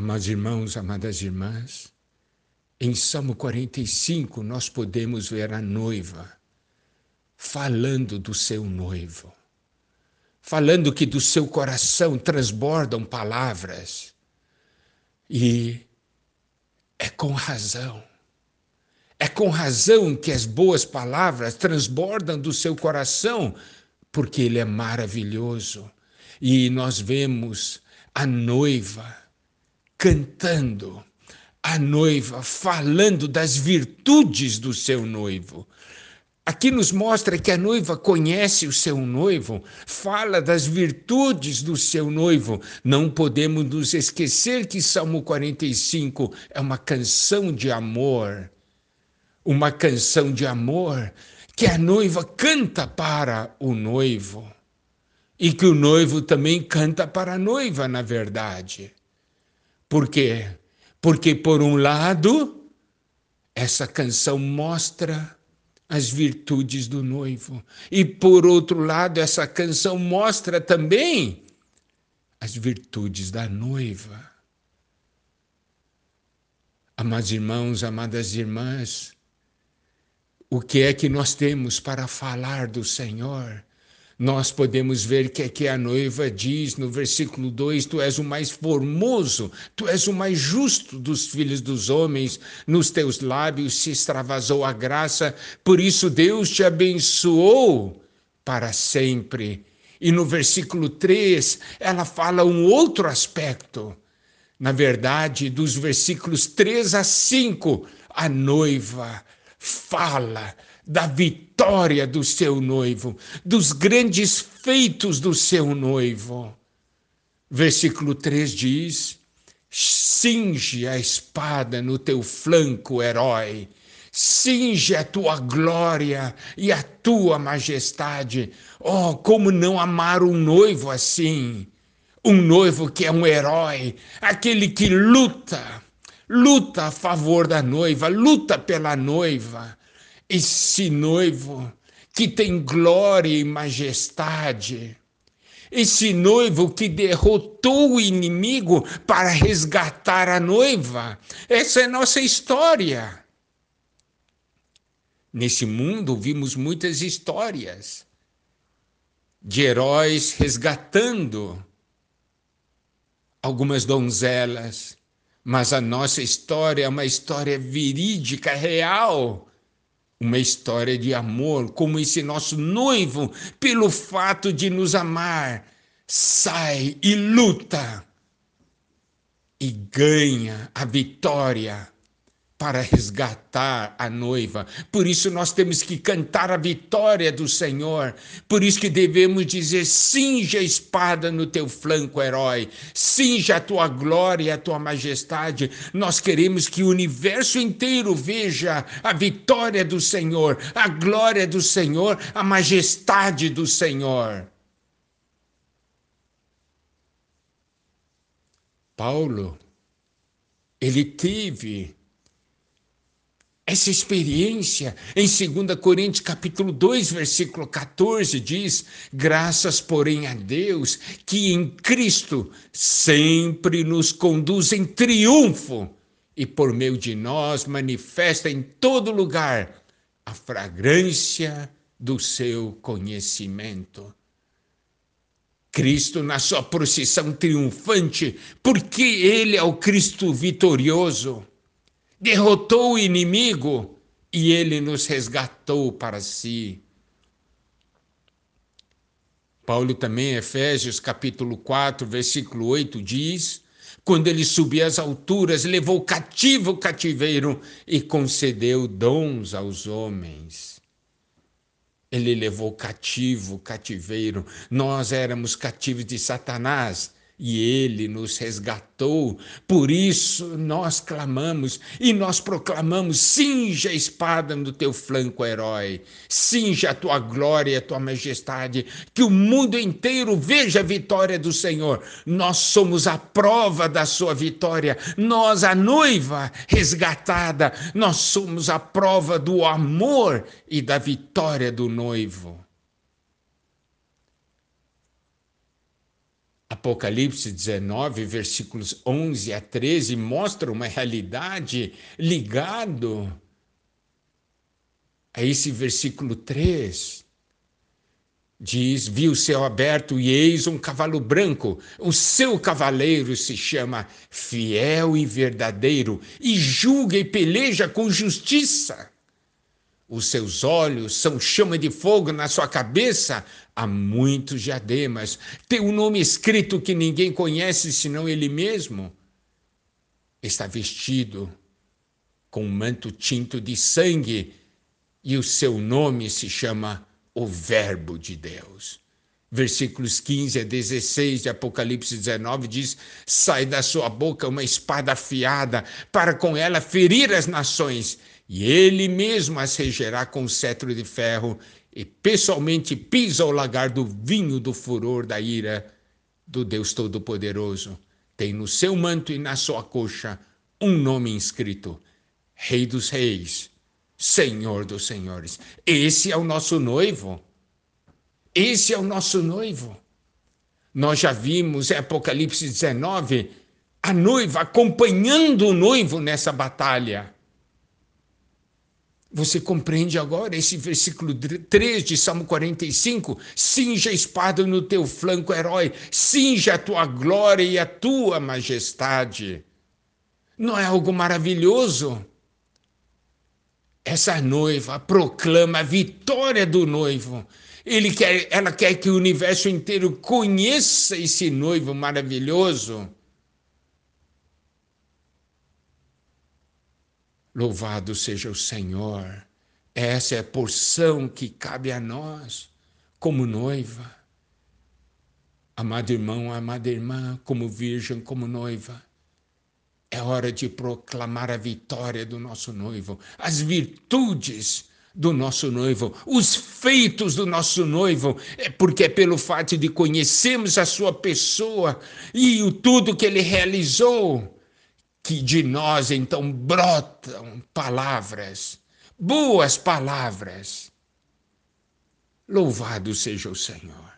Amados irmãos, amadas irmãs, em Salmo 45 nós podemos ver a noiva falando do seu noivo, falando que do seu coração transbordam palavras. E é com razão. É com razão que as boas palavras transbordam do seu coração, porque ele é maravilhoso. E nós vemos a noiva cantando, a noiva falando das virtudes do seu noivo. Aqui nos mostra que a noiva conhece o seu noivo, fala das virtudes do seu noivo. Não podemos nos esquecer que Salmo 45 é uma canção de amor. Uma canção de amor que a noiva canta para o noivo. E que o noivo também canta para a noiva, na verdade. Por quê? Porque, por um lado, essa canção mostra as virtudes do noivo. E por outro lado, essa canção mostra também as virtudes da noiva. Amados irmãos, amadas irmãs, o que é que nós temos para falar do Senhor? Nós podemos ver que aqui a noiva diz no versículo 2: Tu és o mais formoso, tu és o mais justo dos filhos dos homens, nos teus lábios se extravasou a graça, por isso Deus te abençoou para sempre. E no versículo 3, ela fala um outro aspecto. Na verdade, dos versículos 3 a 5, a noiva fala da vitória do seu noivo, dos grandes feitos do seu noivo. Versículo 3 diz: Cinge a espada no teu flanco, herói. Cinge a tua glória e a tua majestade. Oh, como não amar um noivo assim? Um noivo que é um herói, aquele que luta, luta a favor da noiva, luta pela noiva, esse noivo que tem glória e majestade, esse noivo que derrotou o inimigo para resgatar a noiva. Essa é nossa história. Nesse mundo vimos muitas histórias de heróis resgatando algumas donzelas, mas a nossa história é uma história verídica, real. Uma história de amor, como esse nosso noivo, pelo fato de nos amar, sai e luta e ganha a vitória para resgatar a noiva. Por isso nós temos que cantar a vitória do Senhor. Por isso que devemos dizer: cinja a espada no teu flanco, herói. Cinja a tua glória e a tua majestade. Nós queremos que o universo inteiro veja a vitória do Senhor, a glória do Senhor, a majestade do Senhor. Paulo, ele teve essa experiência em 2 Coríntios capítulo 2, versículo 14 diz: "Graças, porém, a Deus, que em Cristo sempre nos conduz em triunfo e por meio de nós manifesta em todo lugar a fragrância do seu conhecimento." Cristo na sua procissão triunfante, porque ele é o Cristo vitorioso derrotou o inimigo e ele nos resgatou para si. Paulo também, Efésios capítulo 4, versículo 8, diz: quando ele subiu às alturas, levou cativo o cativeiro e concedeu dons aos homens. Ele levou cativo o cativeiro. Nós éramos cativos de Satanás e ele nos resgatou. Por isso nós clamamos e nós proclamamos: cinja a espada no teu flanco, herói, cinja a tua glória a tua majestade, que o mundo inteiro veja a vitória do Senhor. Nós somos a prova da sua vitória, nós, a noiva resgatada, nós somos a prova do amor e da vitória do noivo. Apocalipse 19, versículos 11 a 13, mostra uma realidade ligado a esse versículo 3. Diz: Vi o céu aberto e eis um cavalo branco. O seu cavaleiro se chama Fiel e Verdadeiro, e julga e peleja com justiça. Os seus olhos são chama de fogo na sua cabeça, há muitos diademas. Tem um nome escrito que ninguém conhece senão ele mesmo. Está vestido com um manto tinto de sangue e o seu nome se chama o Verbo de Deus. Versículos 15 a 16 de Apocalipse 19 diz: Sai da sua boca uma espada afiada, para com ela ferir as nações e ele mesmo as regerá com cetro de ferro, e pessoalmente pisa o lagar do vinho do furor da ira do Deus Todo-Poderoso. Tem no seu manto e na sua coxa um nome inscrito: Rei dos Reis, Senhor dos Senhores. Esse é o nosso noivo. Esse é o nosso noivo. Nós já vimos em Apocalipse 19 a noiva acompanhando o noivo nessa batalha. Você compreende agora esse versículo 3 de Salmo 45? Cinja a espada no teu flanco, herói, cinja a tua glória e a tua majestade. Não é algo maravilhoso? Essa noiva proclama a vitória do noivo. Ele quer, ela quer que o universo inteiro conheça esse noivo maravilhoso. Louvado seja o Senhor. Essa é a porção que cabe a nós como noiva. Amado irmão, amada irmã, como virgem, como noiva. É hora de proclamar a vitória do nosso noivo, as virtudes do nosso noivo, os feitos do nosso noivo, é porque é pelo fato de conhecermos a sua pessoa e o tudo que ele realizou que de nós então brotam palavras, boas palavras. Louvado seja o Senhor.